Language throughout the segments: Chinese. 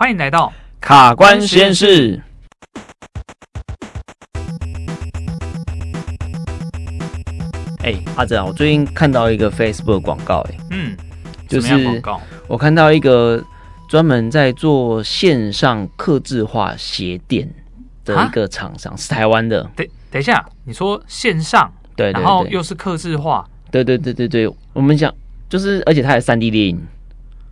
欢迎来到卡关实验室。哎、欸，阿正，我最近看到一个 Facebook 广告、欸，哎，嗯，就是广告，我看到一个专门在做线上刻字化鞋垫的一个厂商，是台湾的。等等一下，你说线上，对，然后又是刻字化，对对对对对，我们讲就是，而且它还三 D 列印。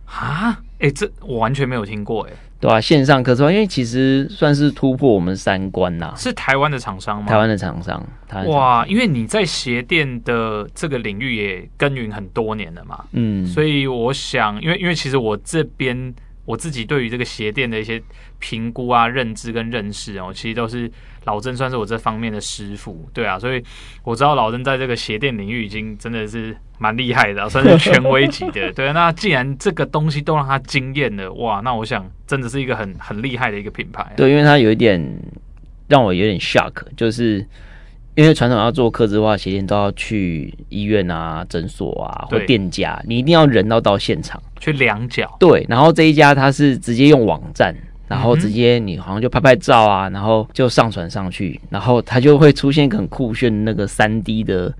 啊，哎、欸，这我完全没有听过、欸，哎，对啊，线上客制化，因为其实算是突破我们三观呐。是台湾的厂商吗？台湾的厂商，哇，因为你在鞋店的这个领域也耕耘很多年了嘛，嗯，所以我想，因为因为其实我这边我自己对于这个鞋店的一些评估啊、认知跟认识哦，其实都是。老曾算是我这方面的师傅，对啊，所以我知道老曾在这个鞋店领域已经真的是蛮厉害的，算是权威级的。对啊，那既然这个东西都让他惊艳了，哇，那我想真的是一个很很厉害的一个品牌啊。对，因为它有一点让我有点 shock，就是因为传统要做客制化鞋垫都要去医院啊、诊所啊或店家，你一定要人到到现场去量脚。对，然后这一家它是直接用网站。然后直接你好像就拍拍照啊，然后就上传上去，然后它就会出现一个很酷炫的那个三 D 的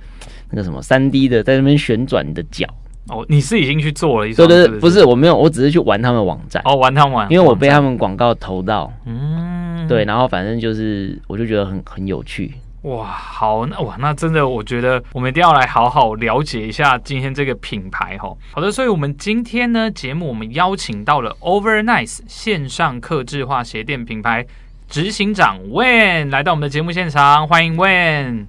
那个什么三 D 的在那边旋转你的脚。哦，你是已经去做了一双？对对对，不是我没有，我只是去玩他们网站。哦，玩他们玩，因为我被他们广告投到。嗯，对，然后反正就是我就觉得很很有趣。哇，好，那哇，那真的，我觉得我们一定要来好好了解一下今天这个品牌哈。好的，所以我们今天呢节目，我们邀请到了 Overnice 线上客制化鞋垫品牌执行长 Wayne 来到我们的节目现场，欢迎 Wayne。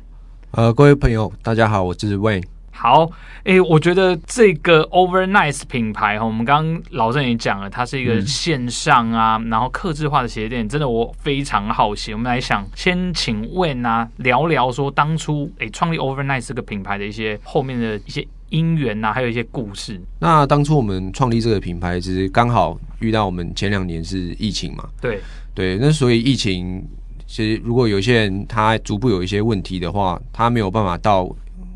呃，各位朋友，大家好，我是 Wayne。好，哎、欸，我觉得这个 Overnice 品牌哈，我们刚刚老郑也讲了，它是一个线上啊，嗯、然后客制化的鞋店，真的我非常好奇。我们来想先请 Wayne 啊聊聊说当初哎创立 Overnice 这个品牌的一些后面的一些因缘呐，还有一些故事。那当初我们创立这个品牌，其实刚好遇到我们前两年是疫情嘛，对对，那所以疫情其实如果有些人他逐步有一些问题的话，他没有办法到。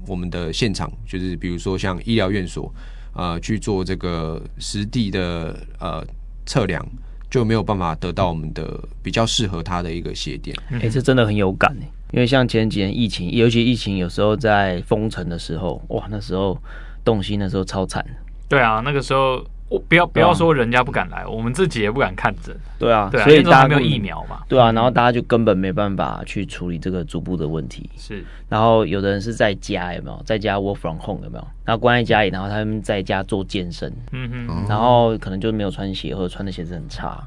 我们的现场就是，比如说像医疗院所，呃，去做这个实地的呃测量，就没有办法得到我们的比较适合他的一个鞋垫。哎、欸，这真的很有感哎，因为像前几年疫情，尤其疫情有时候在封城的时候，哇，那时候动心的时候超惨。对啊，那个时候。我不要不要说人家不敢来，啊、我们自己也不敢看诊。对啊，对啊，所以大家没有疫苗嘛。对啊，然后大家就根本没办法去处理这个足部的问题。是，然后有的人是在家有没有？在家 work from home 有没有？然后关在家里，然后他们在家做健身。嗯哼。然后可能就没有穿鞋，或者穿的鞋子很差，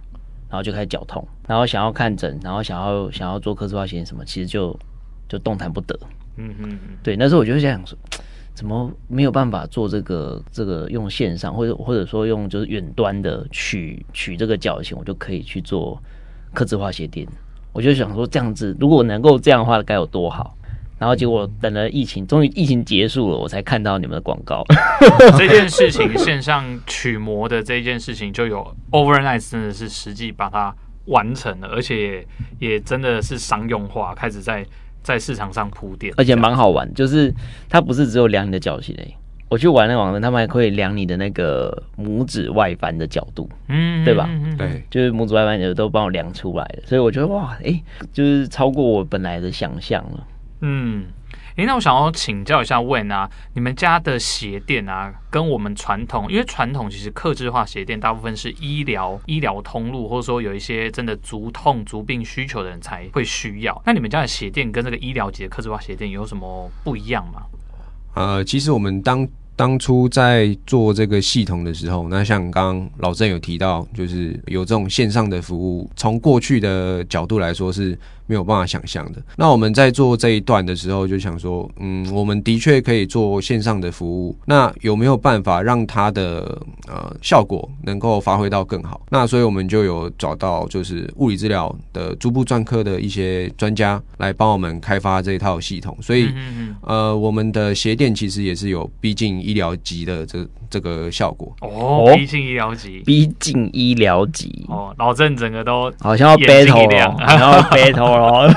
然后就开始脚痛，然后想要看诊，然后想要想要做客制化鞋什么，其实就就动弹不得。嗯哼。对，那时候我就想说。怎么没有办法做这个这个用线上，或者或者说用就是远端的取取这个脚型，我就可以去做刻字化鞋垫。我就想说这样子，如果能够这样的话，该有多好。然后结果等了疫情，终于疫情结束了，我才看到你们的广告。这件事情线上取模的这件事情，就有 Overnice 真的是实际把它完成了，而且也，也真的是商用化，开始在。在市场上铺垫，而且蛮好玩，就是它不是只有量你的脚型诶。我去玩那网站，他们还可以量你的那个拇指外翻的角度，嗯，对吧？对，就是拇指外翻也都帮我量出来了，所以我觉得哇，诶、欸，就是超过我本来的想象了，嗯。诶，那我想要请教一下 Wayne 啊，你们家的鞋垫啊，跟我们传统，因为传统其实客制化鞋垫大部分是医疗医疗通路，或者说有一些真的足痛足病需求的人才会需要。那你们家的鞋垫跟这个医疗级的客制化鞋垫有什么不一样吗？呃，其实我们当当初在做这个系统的时候，那像刚老郑有提到，就是有这种线上的服务，从过去的角度来说是。没有办法想象的。那我们在做这一段的时候，就想说，嗯，我们的确可以做线上的服务。那有没有办法让它的呃效果能够发挥到更好？那所以我们就有找到就是物理治疗的足部专科的一些专家来帮我们开发这一套系统。所以，呃，我们的鞋垫其实也是有逼近医疗级的这这个效果。哦，逼近医疗级，逼近医疗级。哦，老郑整个都好像要 battle 了，好像要 battle。哦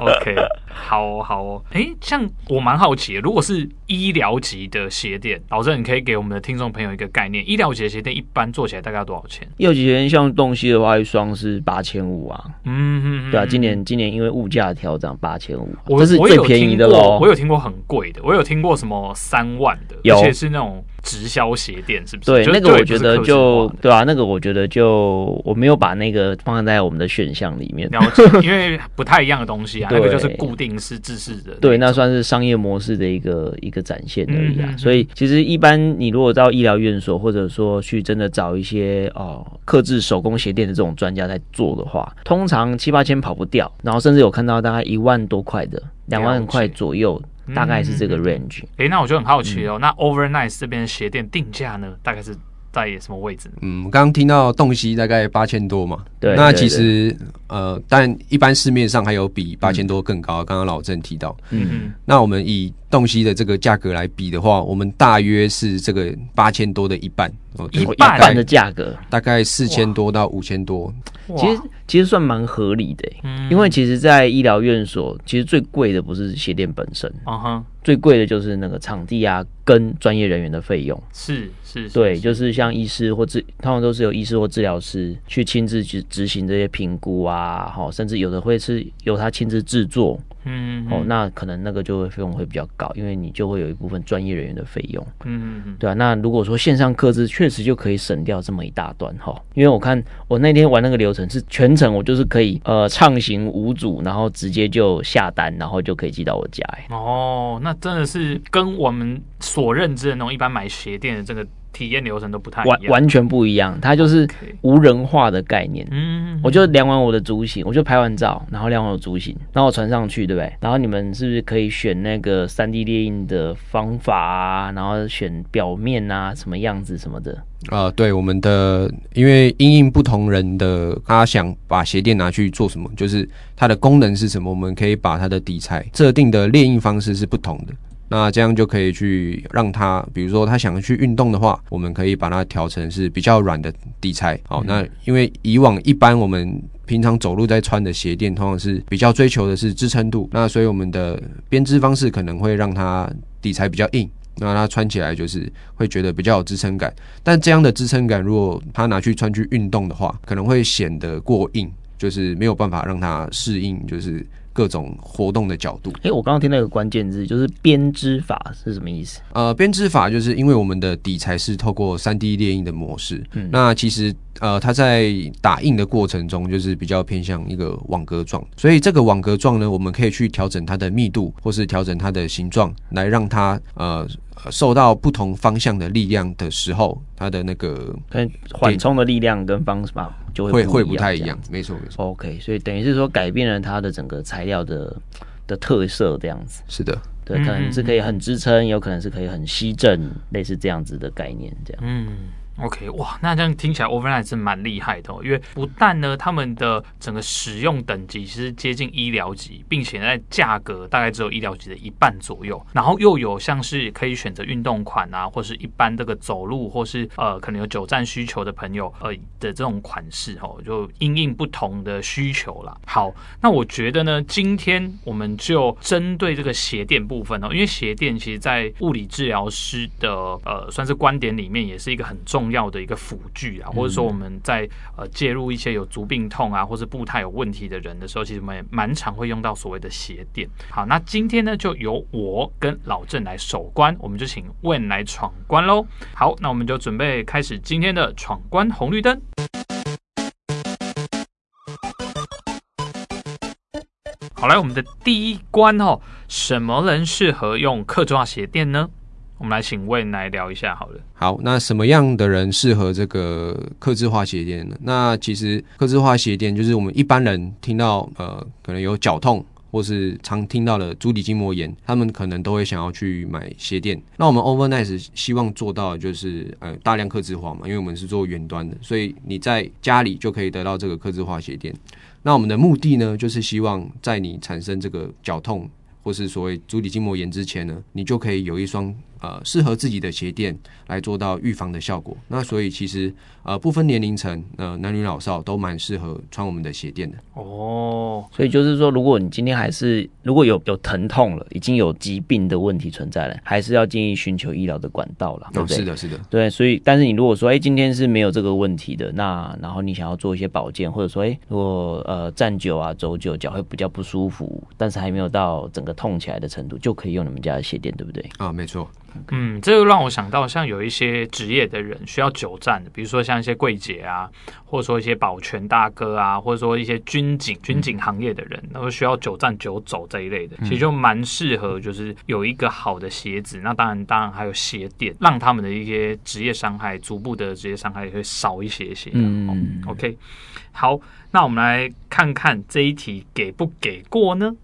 ，OK，好好哦，哎、欸，像我蛮好奇的，如果是医疗级的鞋垫，老郑，你可以给我们的听众朋友一个概念，医疗级的鞋垫一般做起来大概要多少钱？医疗级鞋垫像东西的话，一双是八千五啊。嗯嗯，对啊，今年今年因为物价调涨，八千五，这是最便宜的喽。我有听过很贵的，我有听过什么三万的，而且是那种。直销鞋垫是不是？对，那个我觉得就对啊，那个我觉得就我没有把那个放在我们的选项里面，了解，因为不太一样的东西啊，那个就是固定式制式的，对，那算是商业模式的一个一个展现而已啊。所以其实一般你如果到医疗院所，或者说去真的找一些哦克制手工鞋垫的这种专家在做的话，通常七八千跑不掉，然后甚至有看到大概一万多块的，两万块左右。大概是这个 range。哎、嗯，那我就很好奇哦。嗯、那 Overnight 这边鞋店定价呢，大概是在什么位置？嗯，刚刚听到洞悉大概八千多嘛。对。那其实呃，但一般市面上还有比八千多更高。刚刚、嗯、老郑提到。嗯嗯。那我们以洞悉的这个价格来比的话，我们大约是这个八千多的一半。一半的价格，大概四千多到五千多。其实其实算蛮合理的，因为其实，在医疗院所，其实最贵的不是鞋垫本身，啊哈最贵的就是那个场地啊，跟专业人员的费用。是是，对，就是像医师或治，他们都是由医师或治疗师去亲自去执行这些评估啊，好，甚至有的会是由他亲自制作。嗯，哦，那可能那个就会费用会比较高，因为你就会有一部分专业人员的费用。嗯嗯，对啊。那如果说线上客制，确实就可以省掉这么一大段哈。因为我看我那天玩那个流程是全程我就是可以呃畅行无阻，然后直接就下单，然后就可以寄到我家。哦，那真的是跟我们所认知的那种一般买鞋垫的这个。体验流程都不太一样，完完全不一样。它就是无人化的概念。嗯 Okay，我就量完我的足型，我就拍完照，然后量完我的足型，然后我传上去，对不对？然后你们是不是可以选那个三 D 列印的方法啊？然后选表面啊，什么样子什么的？啊、呃，对，我们的因为因应不同人的，他想把鞋垫拿去做什么，就是它的功能是什么，我们可以把它的底材设定的列印方式是不同的。那这样就可以去让他，比如说他想要去运动的话，我们可以把它调成是比较软的底材。好，那因为以往一般我们平常走路在穿的鞋垫，通常是比较追求的是支撑度，那所以我们的编织方式可能会让它底材比较硬，那它穿起来就是会觉得比较有支撑感。但这样的支撑感，如果它拿去穿去运动的话，可能会显得过硬，就是没有办法让它适应，就是。各种活动的角度。哎、欸，我刚刚听到一个关键字，就是编织法是什么意思？呃，编织法就是因为我们的底材是透过三 D 列印的模式，嗯，那其实呃，它在打印的过程中就是比较偏向一个网格状，所以这个网格状呢，我们可以去调整它的密度，或是调整它的形状，来让它呃。受到不同方向的力量的时候，它的那个缓冲的力量跟方法就会会不太一样。没错没错。OK，所以等于是说改变了它的整个材料的的特色，这样子。是的，对，可能是可以很支撑，有可能是可以很吸震，类似这样子的概念，这样。嗯。OK，哇，那这样听起来 Overnight 是蛮厉害的哦，因为不但呢，他们的整个使用等级其实接近医疗级，并且在价格大概只有医疗级的一半左右，然后又有像是可以选择运动款啊，或是一般这个走路或是呃可能有久站需求的朋友呃的这种款式哦，就因应不同的需求啦。好，那我觉得呢，今天我们就针对这个鞋垫部分哦，因为鞋垫其实在物理治疗师的呃算是观点里面也是一个很重要。要的一个辅具啊，或者说我们在呃介入一些有足病痛啊，或是步态有问题的人的时候，其实我们也蛮常会用到所谓的鞋垫。好，那今天呢，就由我跟老郑来守关，我们就请 Wen 来闯关喽。好，那我们就准备开始今天的闯关红绿灯。好，来我们的第一关哦，什么人适合用客制化鞋垫呢？我们来请 Wen 来聊一下好了。好，那什么样的人适合这个客制化鞋垫呢？那其实客制化鞋垫就是我们一般人听到呃，可能有脚痛或是常听到的足底筋膜炎，他们可能都会想要去买鞋垫。那我们 Overnice 希望做到的就是呃大量客制化嘛，因为我们是做远端的，所以你在家里就可以得到这个客制化鞋垫。那我们的目的呢，就是希望在你产生这个脚痛或是所谓足底筋膜炎之前呢，你就可以有一双。呃适合自己的鞋垫来做到预防的效果。那所以其实呃不分年龄层，呃男女老少都蛮适合穿我们的鞋垫的。哦，所以就是说，如果你今天还是如果有有疼痛了，已经有疾病的问题存在了，还是要建议寻求医疗的管道了，对不对？是的，是的。对，所以但是你如果说，哎，今天是没有这个问题的，那然后你想要做一些保健，或者说，哎，如果呃站久啊走久脚会比较不舒服，但是还没有到整个痛起来的程度，就可以用你们家的鞋垫，对不对？啊，没错。嗯，这就让我想到，像有一些职业的人需要久站的，比如说像一些柜姐啊，或者说一些保全大哥啊，或者说一些军警、军警行业的人，然后需要久站久走这一类的，其实就蛮适合，就是有一个好的鞋子。那当然，当然还有鞋垫，让他们的一些职业伤害、足部的职业伤害也会少一些些。嗯，OK，好，那我们来看看这一题给不给过呢？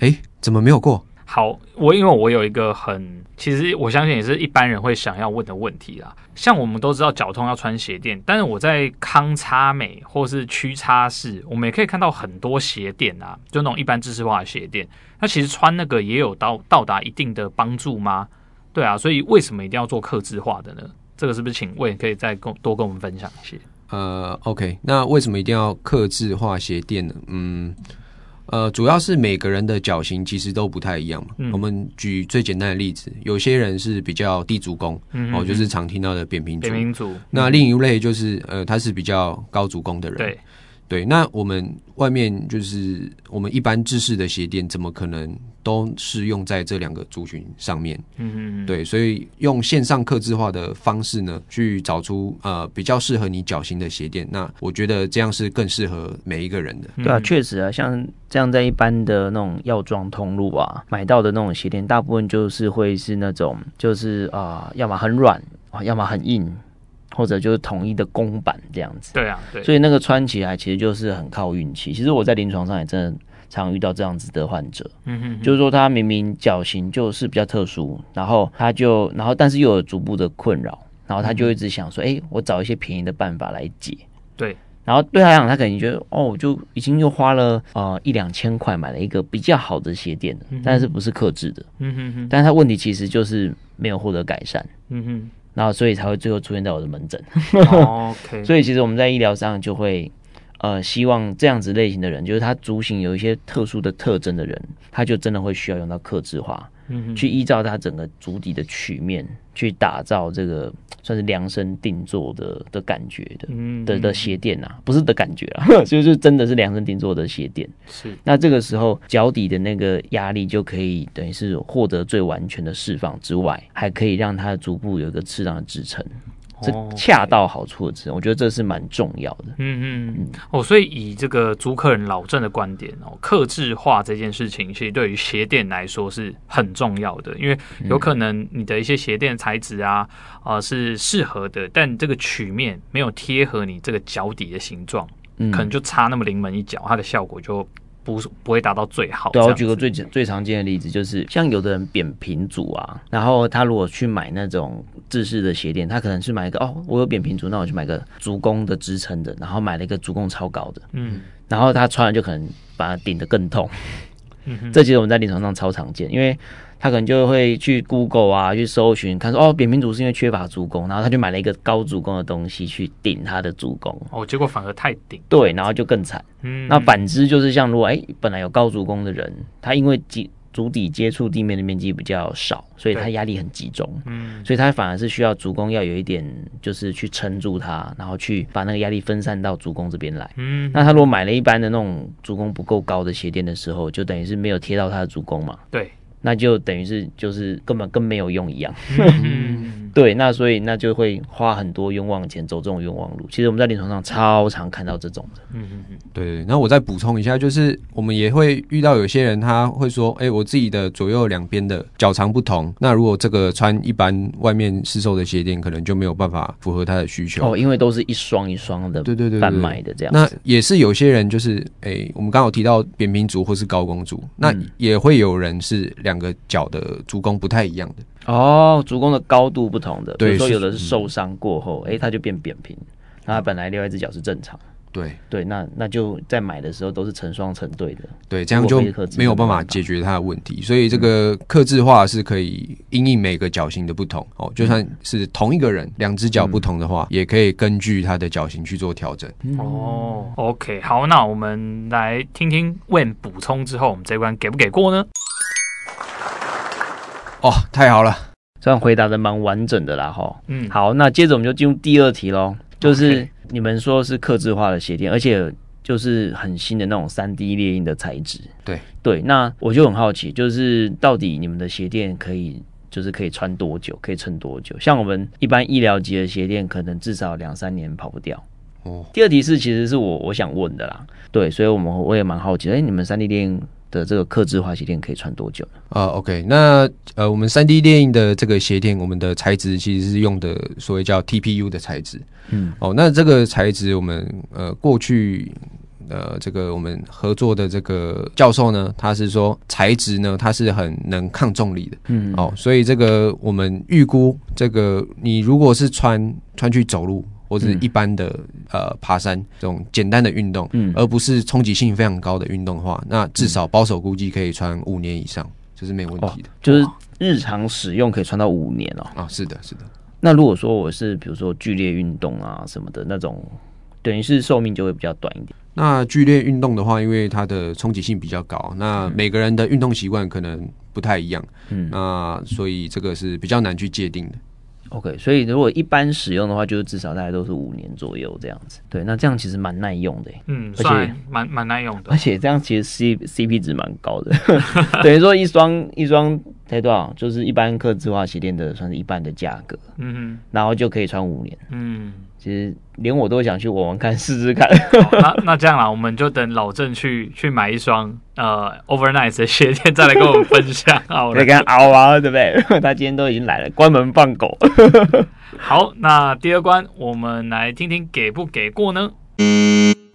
哎，怎么没有过？好，我因为我有一个很，其实我相信也是一般人会想要问的问题啦。像我们都知道脚痛要穿鞋垫，但是我在康差美或是屈差氏，我们也可以看到很多鞋垫啊，就那种一般知识化的鞋垫。那其实穿那个也有到到达一定的帮助吗？对啊，所以为什么一定要做克制化的呢？这个是不是请魏可以再跟多跟我们分享一些？呃，OK，那为什么一定要克制化鞋垫呢？嗯。呃，主要是每个人的脚型其实都不太一样嘛。嗯、我们举最简单的例子，有些人是比较低足弓，哦，就是常听到的扁平足。扁平足。那另一类就是，呃，他是比较高足弓的人。对。对，那我们外面就是我们一般制式的鞋垫，怎么可能都是用在这两个族群上面？嗯嗯嗯。对，所以用线上客制化的方式呢，去找出呃比较适合你脚型的鞋垫。那我觉得这样是更适合每一个人的。对啊，确实啊，像这样在一般的那种药妆通路啊买到的那种鞋垫，大部分就是会是那种就是啊、呃，要么很软啊，要么很硬。或者就是统一的公版这样子，对啊，对，所以那个穿起来其实就是很靠运气。其实我在临床上也真的常遇到这样子的患者，嗯哼，就是说他明明脚型就是比较特殊，然后他就，然后但是又有足部的困扰，然后他就一直想说，哎，我找一些便宜的办法来解，对，然后对他来讲，他可能觉得，哦，就已经又花了呃一两千块买了一个比较好的鞋垫，但是不是克制的，嗯哼哼，但是他问题其实就是没有获得改善，嗯哼。然后，所以才会最后出现在我的门诊。OK，所以其实我们在医疗上就会，呃，希望这样子类型的人，就是他足型有一些特殊的特征的人，他就真的会需要用到克制化。嗯，去依照他整个足底的曲面去打造这个算是量身定做的的感觉的，嗯，的的鞋垫啊，不是的感觉啊，就是真的是量身定做的鞋垫。是，那这个时候脚底的那个压力就可以等于是获得最完全的释放之外，还可以让它的足部有一个适当的支撑。这恰到好处的支撑，我觉得这是蛮重要的。嗯嗯嗯。哦，所以以这个租客人老郑的观点哦，克制化这件事情，其实对于鞋垫来说是很重要的，因为有可能你的一些鞋垫材质啊，啊、呃、是适合的，但这个曲面没有贴合你这个脚底的形状，嗯、可能就差那么临门一脚，它的效果就。不不会达到最好。对，我举个最最常见的例子，就是像有的人扁平足啊，然后他如果去买那种制式的鞋垫，他可能是买一个哦，我有扁平足，那我去买个足弓的支撑的，然后买了一个足弓超高的，嗯，然后他穿了就可能把它顶得更痛。嗯，这其实我们在临床上超常见，因为。他可能就会去 Google 啊，去搜寻，看说哦，扁平足是因为缺乏足弓，然后他就买了一个高足弓的东西去顶他的足弓，哦，结果反而太顶，对，然后就更惨。嗯，那反之就是像如果哎，本来有高足弓的人，他因为足足底接触地面的面积比较少，所以他压力很集中，嗯，所以他反而是需要足弓要有一点，就是去撑住它，然后去把那个压力分散到足弓这边来。嗯，那他如果买了一般的那种足弓不够高的鞋垫的时候，就等于是没有贴到他的足弓嘛。对。那就等于是就是根本跟没有用一样，嗯、对，那所以那就会花很多冤枉钱走这种冤枉路。其实我们在临床上超常看到这种的，嗯嗯嗯，对对。那我再补充一下，就是我们也会遇到有些人他会说，哎、欸，我自己的左右两边的脚长不同，那如果这个穿一般外面市售的鞋垫，可能就没有办法符合他的需求哦，因为都是一双一双的，对对对，贩卖的这样。那也是有些人就是，哎、欸，我们刚好提到扁平足或是高弓足，那也会有人是。两个脚的足弓不太一样的哦，足弓的高度不同的，比如说有的是受伤过后，哎、嗯，它就变扁平，那它本来另外一只脚是正常。对对，那那就在买的时候都是成双成对的。对，这样就没有办法解决它的问题。所以这个克制化是可以因应每个脚型的不同哦，就算是同一个人两只脚不同的话，也可以根据他的脚型去做调整。哦，OK，好，那我们来听听 Wayne 补充之后，我们这一关给不给过呢？哦，太好了，这样回答的蛮完整的啦，哈。嗯，好，那接着我们就进入第二题喽，就是你们说是刻制化的鞋垫，而且就是很新的那种三 D 列印的材质。对对，那我就很好奇，就是到底你们的鞋垫可以就是可以穿多久，可以撑多久？像我们一般医疗级的鞋垫，可能至少两三年跑不掉。哦，第二题是其实是我我想问的啦，对，所以我们我也蛮好奇，哎、欸，你们三 D 列印的这个刻制化鞋垫可以穿多久呢？啊、uh,，OK，那呃，我们三 D 列印的这个鞋垫，我们的材质其实是用的所谓叫 TPU 的材质。嗯，哦，那这个材质我们呃过去呃这个我们合作的这个教授呢，他是说材质呢，它是很能抗重力的。嗯，哦，所以这个我们预估这个你如果是穿穿去走路。或者一般的、嗯、呃爬山这种简单的运动，嗯，而不是冲击性非常高的运动的话，那至少保守估计可以穿五年以上，这、就是没有问题的、哦。就是日常使用可以穿到五年哦。啊，是的，是的。那如果说我是比如说剧烈运动啊什么的那种，等于是寿命就会比较短一点。那剧烈运动的话，因为它的冲击性比较高，那每个人的运动习惯可能不太一样，嗯，那所以这个是比较难去界定的。OK，所以如果一般使用的话，就是至少大概都是五年左右这样子。对，那这样其实蛮耐用的，嗯，而且蛮蛮耐用的，而且这样其实 C CP 值蛮高的，等于说一双一双才多少，就是一般客制化鞋垫的算是一半的价格，嗯哼，然后就可以穿五年，嗯。其实连我都想去玩玩看，试试看。那那这样啦，我们就等老郑去去买一双呃 Overnight 的鞋垫，再来跟我们分享。好，可以跟他熬啊，对不对？他今天都已经来了，关门放狗。好，那第二关我们来听听给不给过呢？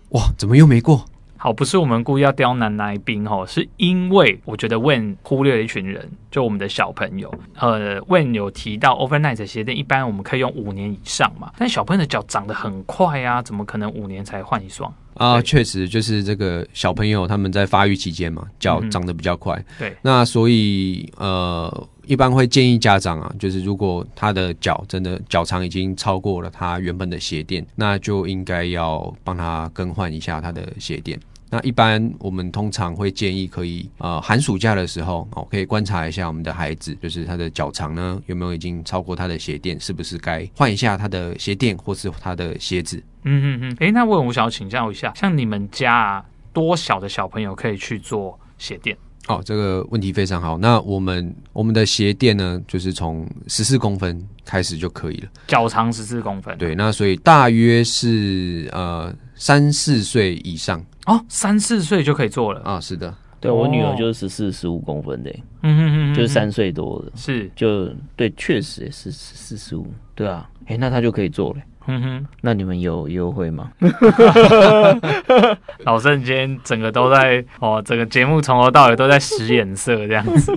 哇，怎么又没过？好，不是我们故意要刁难来宾哦，是因为我觉得 Wayne 忽略了一群人，就我们的小朋友。呃，Wayne 有提到 Overnight 鞋垫一般我们可以用五年以上嘛，但小朋友的脚长得很快啊，怎么可能五年才换一双啊？确实，就是这个小朋友他们在发育期间嘛，脚长得比较快。嗯、对，那所以呃，一般会建议家长啊，就是如果他的脚真的脚长已经超过了他原本的鞋垫，那就应该要帮他更换一下他的鞋垫。那一般我们通常会建议可以呃寒暑假的时候哦，可以观察一下我们的孩子，就是他的脚长呢有没有已经超过他的鞋垫，是不是该换一下他的鞋垫或是他的鞋子？嗯嗯嗯。诶，那我我想要请教一下，像你们家啊，多小的小朋友可以去做鞋垫？哦，这个问题非常好。那我们我们的鞋垫呢，就是从十四公分开始就可以了，脚长十四公分。对，那所以大约是呃三四岁以上。哦，三四岁就可以做了啊？是的，对我女儿就是十四十五公分的，嗯嗯嗯，就是三岁多的，是就对，确实是十四十五，对啊，哎，那她就可以做了。嗯哼，那你们有优惠吗？老郑今天整个都在哦，整个节目从头到尾都在使眼色这样子。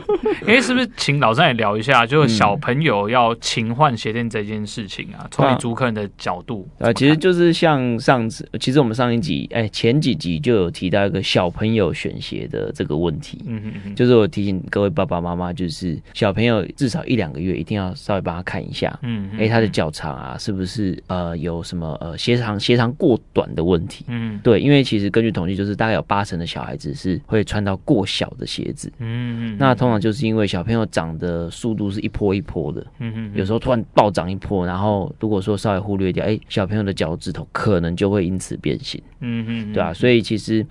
哎、欸，是不是请老郑也聊一下，就是小朋友要勤换鞋垫这件事情啊？从你主客人的角度啊，其实就是像上次，其实我们上一集哎、欸、前几集就有提到一个小朋友选鞋的这个问题。嗯哼嗯，就是我提醒各位爸爸妈妈，就是小朋友至少一两个月一定要稍微帮他看一下。嗯，哎、欸，他的脚长啊，是不是？呃，有什么呃鞋长鞋长过短的问题？嗯，对，因为其实根据统计，就是大概有八成的小孩子是会穿到过小的鞋子。嗯，那通常就是因为小朋友长的速度是一波一波的。嗯嗯，有时候突然暴涨一波，然后如果说稍微忽略掉，哎、欸，小朋友的脚趾头可能就会因此变形。嗯嗯，对啊，所以其实。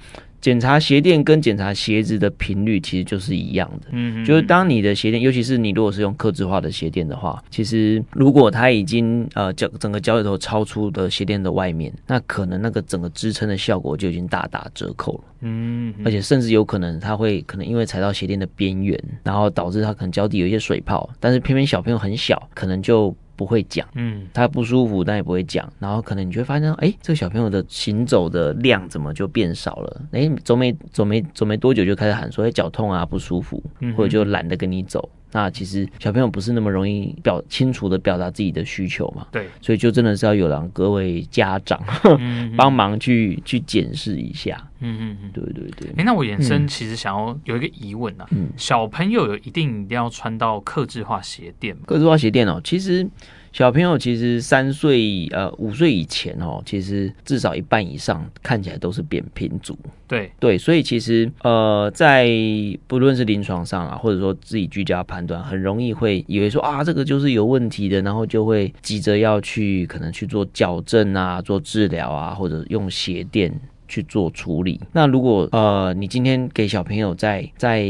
检查鞋垫跟检查鞋子的频率其实就是一样的，嗯，就是当你的鞋垫，尤其是你如果是用客制化的鞋垫的话，其实如果它已经呃脚整个脚趾头超出的鞋垫的外面，那可能那个整个支撑的效果就已经大打折扣了，嗯，而且甚至有可能它会可能因为踩到鞋垫的边缘，然后导致它可能脚底有一些水泡，但是偏偏小朋友很小，可能就。不会讲，嗯，他不舒服，但也不会讲。然后可能你就会发现，哎，这个小朋友的行走的量怎么就变少了？哎，走没走没走没多久就开始喊说，哎，脚痛啊，不舒服，或者就懒得跟你走。那其实小朋友不是那么容易表清楚的表达自己的需求嘛，对，所以就真的是要有让各位家长 帮忙去去检视一下。嗯嗯嗯，对对对。哎，那我延伸其实想要有一个疑问啊，嗯，小朋友有一定一定要穿到克制化鞋垫吗？克制化鞋垫哦，其实。小朋友其实三岁呃五岁以前哦，其实至少一半以上看起来都是扁平足。对对，所以其实呃在不论是临床上啊，或者说自己居家判断，很容易会以为说啊这个就是有问题的，然后就会急着要去可能去做矫正啊，做治疗啊，或者用鞋垫。去做处理。那如果呃，你今天给小朋友在在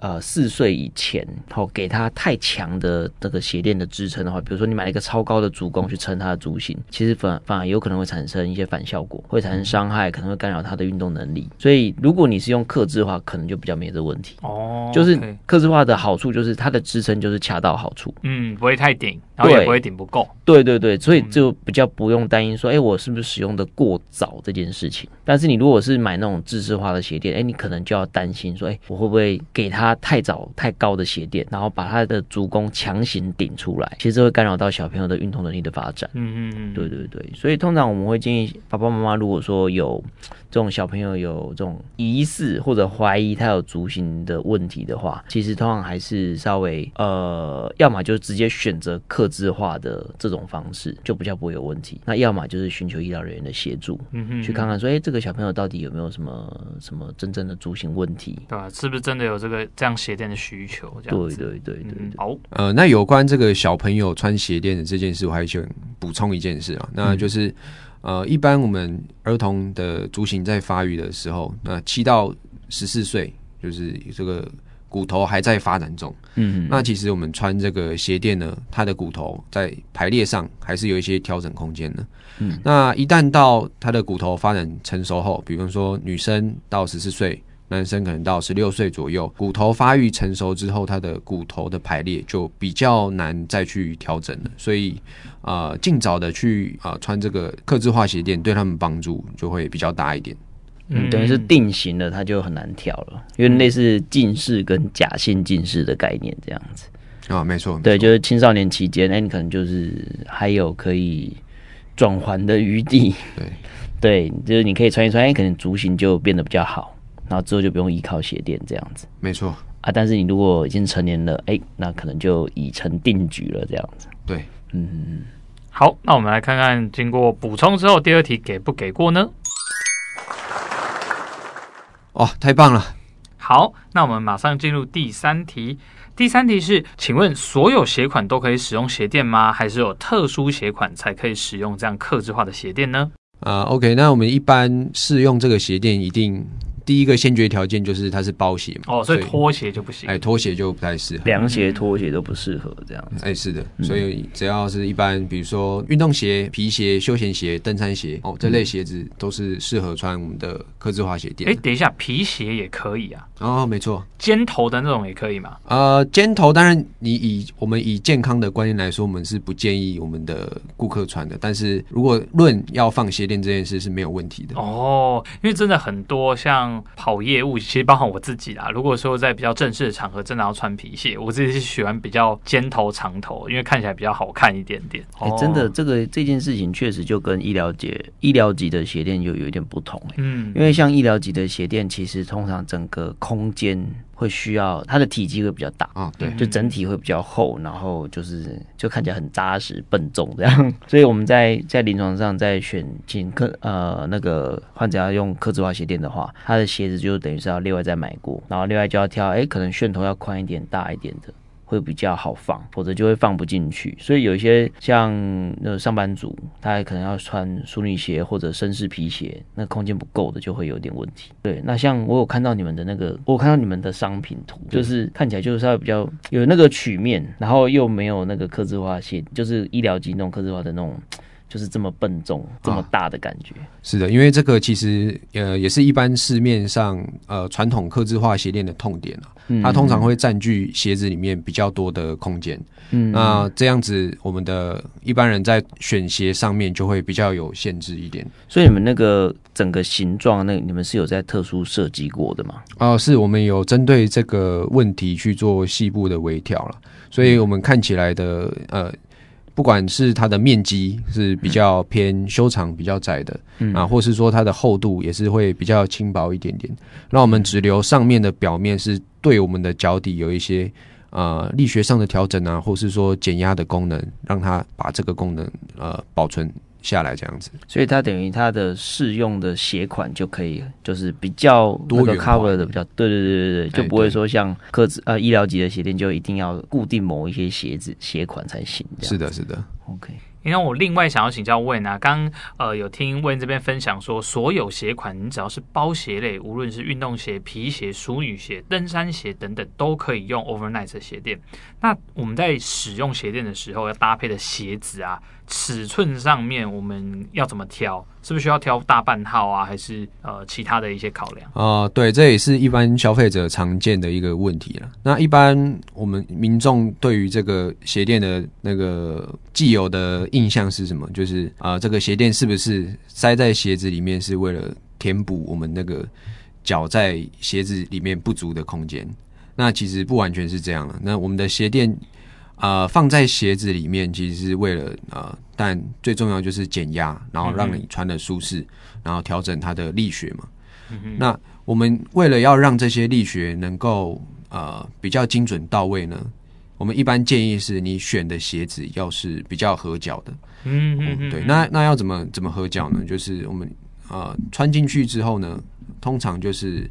呃四岁以前，好给他太强的这个鞋垫的支撑的话，比如说你买了一个超高的足弓去撑他的足型，其实反反而有可能会产生一些反效果，会产生伤害，可能会干扰他的运动能力。所以如果你是用克制的话，可能就比较没有这个问题。哦，就是克制化的好处就是它的支撑就是恰到好处，嗯，不会太顶，然后也不会顶不够。对对对，所以就比较不用担心说，哎，我是不是使用的过早这件事情。但是你如果是买那种自制化的鞋垫，哎，你可能就要担心说，哎，我会不会给他太早太高的鞋垫，然后把他的足弓强行顶出来，其实这会干扰到小朋友的运动能力的发展。嗯嗯嗯，对对对，所以通常我们会建议爸爸妈妈，如果说有这种小朋友有这种疑似或者怀疑他有足型的问题的话，其实通常还是稍微呃，要么就直接选择克制化的这种方式，就比较不会有问题。那要么就是寻求医疗人员的协助，嗯哼，去看看说，哎，这个小朋友到底有没有什么什么真正的足型问题，对吧？是不是真的有这个这样鞋垫的需求？这样子，对对对对。好，呃，那有关这个小朋友穿鞋垫的这件事，我还想补充一件事啊，那就是。嗯呃，一般我们儿童的足型在发育的时候，那七到十四岁就是这个骨头还在发展中。嗯，那其实我们穿这个鞋垫呢，它的骨头在排列上还是有一些调整空间的。嗯，那一旦到他的骨头发展成熟后，比方说女生到十四岁。男生可能到十六岁左右，骨头发育成熟之后，他的骨头的排列就比较难再去调整了。所以，呃，尽早的去啊、呃、穿这个客制化鞋垫，对他们帮助就会比较大一点。嗯，等于是定型了，它就很难调了，因为类似近视跟假性近视的概念这样子。啊，没错，对，就是青少年期间，那你可能就是还有可以转圜的余地。对，对，就是你可以穿一穿，哎，可能足型就变得比较好。然后之后就不用依靠鞋垫这样子，没错啊。但是你如果已经成年了，哎，那可能就已成定局了这样子。对，嗯。好，那我们来看看经过补充之后，第二题给不给过呢？哦，太棒了。好，那我们马上进入第三题。第三题是，请问所有鞋款都可以使用鞋垫吗？还是有特殊鞋款才可以使用这样克制化的鞋垫呢？啊，OK，那我们一般试用这个鞋垫一定。第一个先决条件就是它是包鞋嘛，哦，所以拖鞋就不行，哎，拖鞋就不太适合，凉鞋、拖鞋都不适合这样子，哎，是的，所以只要是一般，比如说运动鞋、皮鞋、休闲鞋、登山鞋，哦，这类鞋子都是适合穿我们的科技化鞋垫。哎，等一下，皮鞋也可以啊？哦，没错，尖头的那种也可以吗？呃，尖头当然，你以我们以健康的观念来说，我们是不建议我们的顾客穿的。但是如果论要放鞋垫这件事是没有问题的哦，因为真的很多像跑业务。其实包含我自己啦。如果说在比较正式的场合，真的要穿皮鞋，我自己是喜欢比较尖头长头，因为看起来比较好看一点点。哎、欸，真的，这个这件事情确实就跟医疗级医疗级的鞋垫就有一点不同、欸。嗯，因为像医疗级的鞋垫，其实通常整个空间。会需要它的体积会比较大啊，对，就整体会比较厚，然后就是就看起来很扎实、笨重这样。所以我们在在临床上在选进客呃那个患者要用刻字化鞋垫的话，他的鞋子就等于是要另外再买过，然后另外就要挑，哎，可能楦头要宽一点、大一点的。会比较好放，否则就会放不进去。所以有一些像那上班族，他还可能要穿淑女鞋或者绅士皮鞋，那空间不够的就会有点问题。对，那像我有看到你们的那个，我有看到你们的商品图，就是看起来就是稍微比较有那个曲面，然后又没有那个刻字化线，就是医疗机那种刻字化的那种。就是这么笨重、这么大的感觉。是的，因为这个其实呃也是一般市面上呃传统刻字化鞋垫的痛点啊，它通常会占据鞋子里面比较多的空间。嗯，那这样子我们的一般人在选鞋上面就会比较有限制一点。所以你们那个整个形状，那你们是有在特殊设计过的吗？哦，是我们有针对这个问题去做细部的微调了，所以我们看起来的呃。不管是它的面积是比较偏修长、比较窄的，嗯、啊，或是说它的厚度也是会比较轻薄一点点，那我们只留上面的表面是对我们的脚底有一些呃力学上的调整啊，或是说减压的功能，让它把这个功能呃保存。下来这样子，所以它等于它的适用的鞋款就可以，就是比较多个 cover 的比较，对对对对对，就不会说像科技呃医疗级的鞋垫就一定要固定某一些鞋子鞋款才行。是的，是的，OK。因为我另外想要请教 Wayne 啊，刚呃有听 Wayne 这边分享说，所有鞋款你只要是包鞋类，无论是运动鞋、皮鞋、淑女鞋、登山鞋等等，都可以用 Overnight 的鞋垫。那我们在使用鞋垫的时候，要搭配的鞋子啊，尺寸上面我们要怎么挑？是不是需要挑大半号啊，还是呃其他的一些考量？啊、呃，对，这也是一般消费者常见的一个问题了。那一般我们民众对于这个鞋垫的那个既有的印象是什么？就是啊、这个鞋垫是不是塞在鞋子里面是为了填补我们那个脚在鞋子里面不足的空间？那其实不完全是这样的。那我们的鞋垫。呃，放在鞋子里面其实是为了呃，但最重要就是减压，然后让你穿的舒适，嗯、然后调整它的力学嘛。嗯、那我们为了要让这些力学能够呃比较精准到位呢，我们一般建议是你选的鞋子要是比较合脚的。嗯嗯嗯，对，那那要怎么怎么合脚呢？就是我们呃穿进去之后呢，通常就是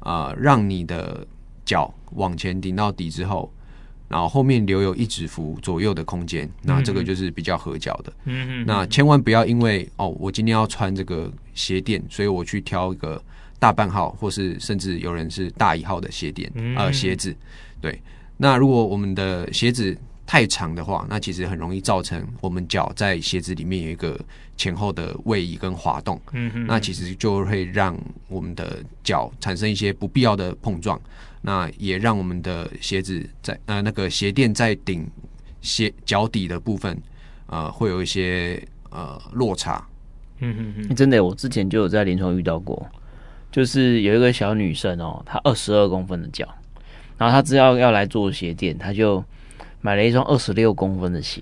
呃让你的脚往前顶到底之后。然后后面留有一指幅左右的空间，那这个就是比较合脚的。嗯嗯。那千万不要因为哦，我今天要穿这个鞋垫，所以我去挑一个大半号，或是甚至有人是大一号的鞋垫呃鞋子。对。那如果我们的鞋子太长的话，那其实很容易造成我们脚在鞋子里面有一个前后的位移跟滑动。嗯嗯。那其实就会让我们的脚产生一些不必要的碰撞。那也让我们的鞋子在呃那个鞋垫在顶鞋脚底的部分，呃会有一些呃落差。嗯嗯嗯，真的，我之前就有在临床遇到过，就是有一个小女生哦，她二十二公分的脚，然后她只要要来做鞋垫，她就买了一双二十六公分的鞋，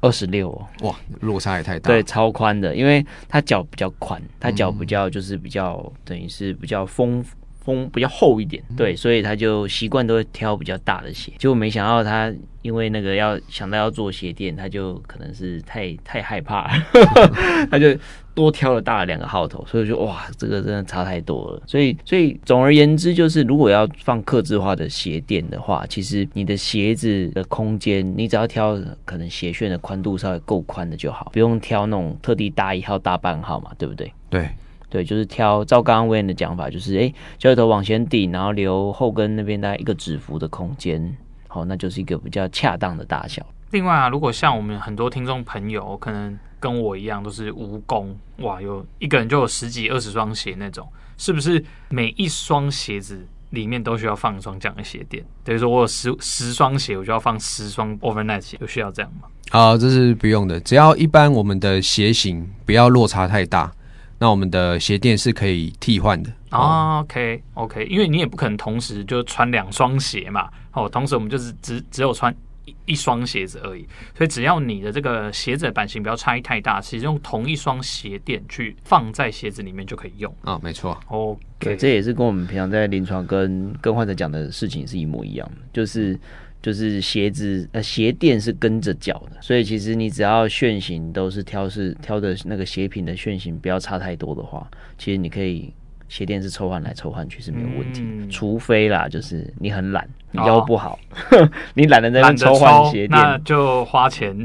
二十六哦，哇，落差也太大，对，超宽的，因为她脚比较宽，她脚比较就是比较、嗯、等于是比较丰。风比较厚一点，对，所以他就习惯都会挑比较大的鞋。结果没想到他因为那个要想到要做鞋垫，他就可能是太太害怕了，他就多挑了大了两个号头，所以就哇，这个真的差太多了。所以，所以总而言之，就是如果要放克制化的鞋垫的话，其实你的鞋子的空间，你只要挑可能鞋楦的宽度稍微够宽的就好，不用挑那种特地大一号、大半号嘛，对不对？对。对，就是挑照刚刚 Wayne 的讲法，就是哎，脚趾头往前顶，然后留后跟那边大概一个指幅的空间，好，那就是一个比较恰当的大小。另外啊，如果像我们很多听众朋友，可能跟我一样都是蜈蚣，哇，有一个人就有十几二十双鞋那种，是不是每一双鞋子里面都需要放一双这样的鞋垫？等于说我有十十双鞋，我就要放十双 Overnight 鞋，有需要这样吗？啊，这是不用的，只要一般我们的鞋型不要落差太大。那我们的鞋垫是可以替换的哦。OK OK，因为你也不可能同时就穿两双鞋嘛。哦，同时我们就是只只有穿一一双鞋子而已。所以只要你的这个鞋子的版型不要差异太大，其实用同一双鞋垫去放在鞋子里面就可以用啊、哦。没错。OK，这也是跟我们平常在临床跟跟患者讲的事情是一模一样的，就是。就是鞋子呃鞋垫是跟着脚的，所以其实你只要楦型都是挑是挑的那个鞋品的楦型不要差太多的话，其实你可以鞋垫是抽换来抽换去是没有问题，嗯、除非啦就是你很懒，你腰不好，哦、你懒得在那抽换鞋垫，那就花钱，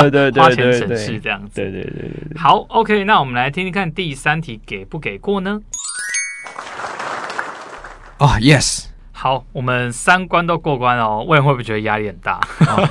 对对对，花钱省事这样子，对对对对对。好，OK，那我们来听听看第三题给不给过呢？啊、oh，Yes。好，我们三关都过关哦。问会不会觉得压力很大？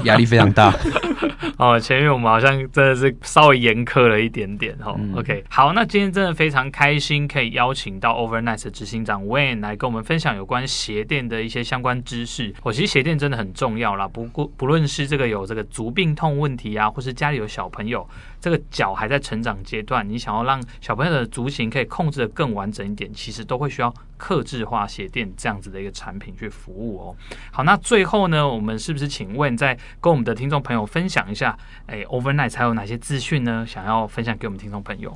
压、哦、力非常大。哦，前面我们好像真的是稍微严苛了一点点哈、哦嗯。OK，好，那今天真的非常开心，可以邀请到 Overnight 的执行长 Wayne 来跟我们分享有关鞋垫的一些相关知识。我、哦、其实鞋垫真的很重要啦，不过不论是这个有这个足病痛问题啊，或是家里有小朋友，这个脚还在成长阶段，你想要让小朋友的足型可以控制的更完整一点，其实都会需要克制化鞋垫这样子的一个产品去服务哦。好，那最后呢，我们是不是请问再跟我们的听众朋友分享一下，哎，Overnice 还有哪些资讯呢？想要分享给我们听众朋友？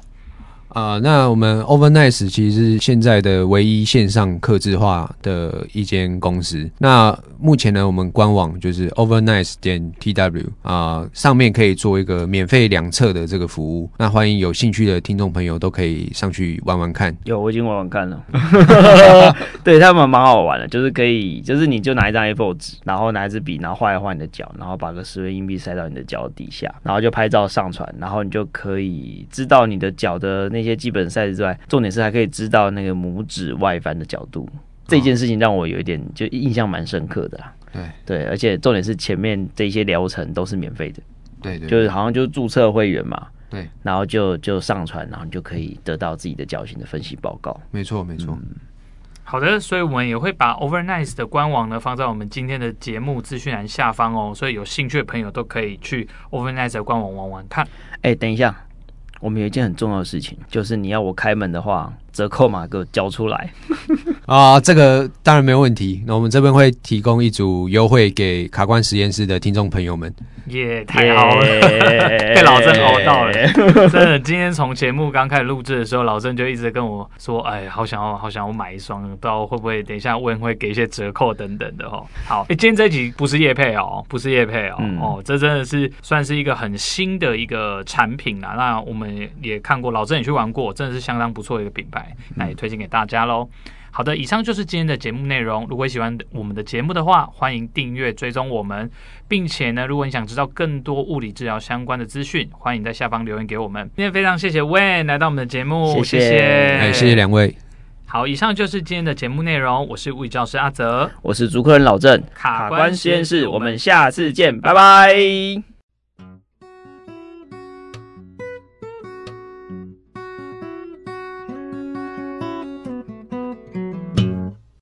啊、呃，那我们 Overnice 其实是现在的唯一线上客制化的一间公司。那目前呢，我们官网就是 Overnice 点 TW 啊、呃，上面可以做一个免费量测的这个服务。那欢迎有兴趣的听众朋友都可以上去玩玩看。有，我已经玩玩看了，对他们蛮好玩的，就是可以，就是你就拿一张 A4 纸，然后拿一支笔，然后画一画你的脚，然后把个十元硬币塞到你的脚底下，然后就拍照上传，然后你就可以知道你的脚的那些基本 size 之外，重点是还可以知道那个拇指外翻的角度。这件事情让我有一点就印象蛮深刻的啦。对对，而且重点是前面这些疗程都是免费的。对对，就是好像就注册会员嘛。对，然后就就上传，然后你就可以得到自己的脚型的分析报告。没错没错。嗯，好的，所以我们也会把 Overnice 的官网呢放在我们今天的节目资讯栏下方哦，所以有兴趣的朋友都可以去 Overnice 的官网玩玩看。哎，等一下。我们有一件很重要的事情，就是你要我开门的话，折扣码给我交出来。啊，这个当然没有问题。那我们这边会提供一组优惠给卡关实验室的听众朋友们。耶、yeah，太好了，yeah、被 老郑熬到了。真的，今天从节目刚开始录制的时候，老郑就一直跟我说：“哎，好想要，好想要买一双，不知道会不会等一下问会给一些折扣等等的哦。”好，哎，今天这集不是叶配哦，不是叶配哦、嗯，哦，这真的是算是一个很新的一个产品啦。那我们也看过，老郑也去玩过，真的是相当不错的一个品牌，那也推荐给大家喽。好的，以上就是今天的节目内容。如果喜欢我们的节目的话，欢迎订阅追踪我们，并且呢，如果你想知道更多物理治疗相关的资讯，欢迎在下方留言给我们。今天非常谢谢 Wayne 来到我们的节目，谢谢，哎，谢谢两位。好，以上就是今天的节目内容。我是物理教师阿泽，我是主客人老郑，卡关实验室，我们下次见，拜拜。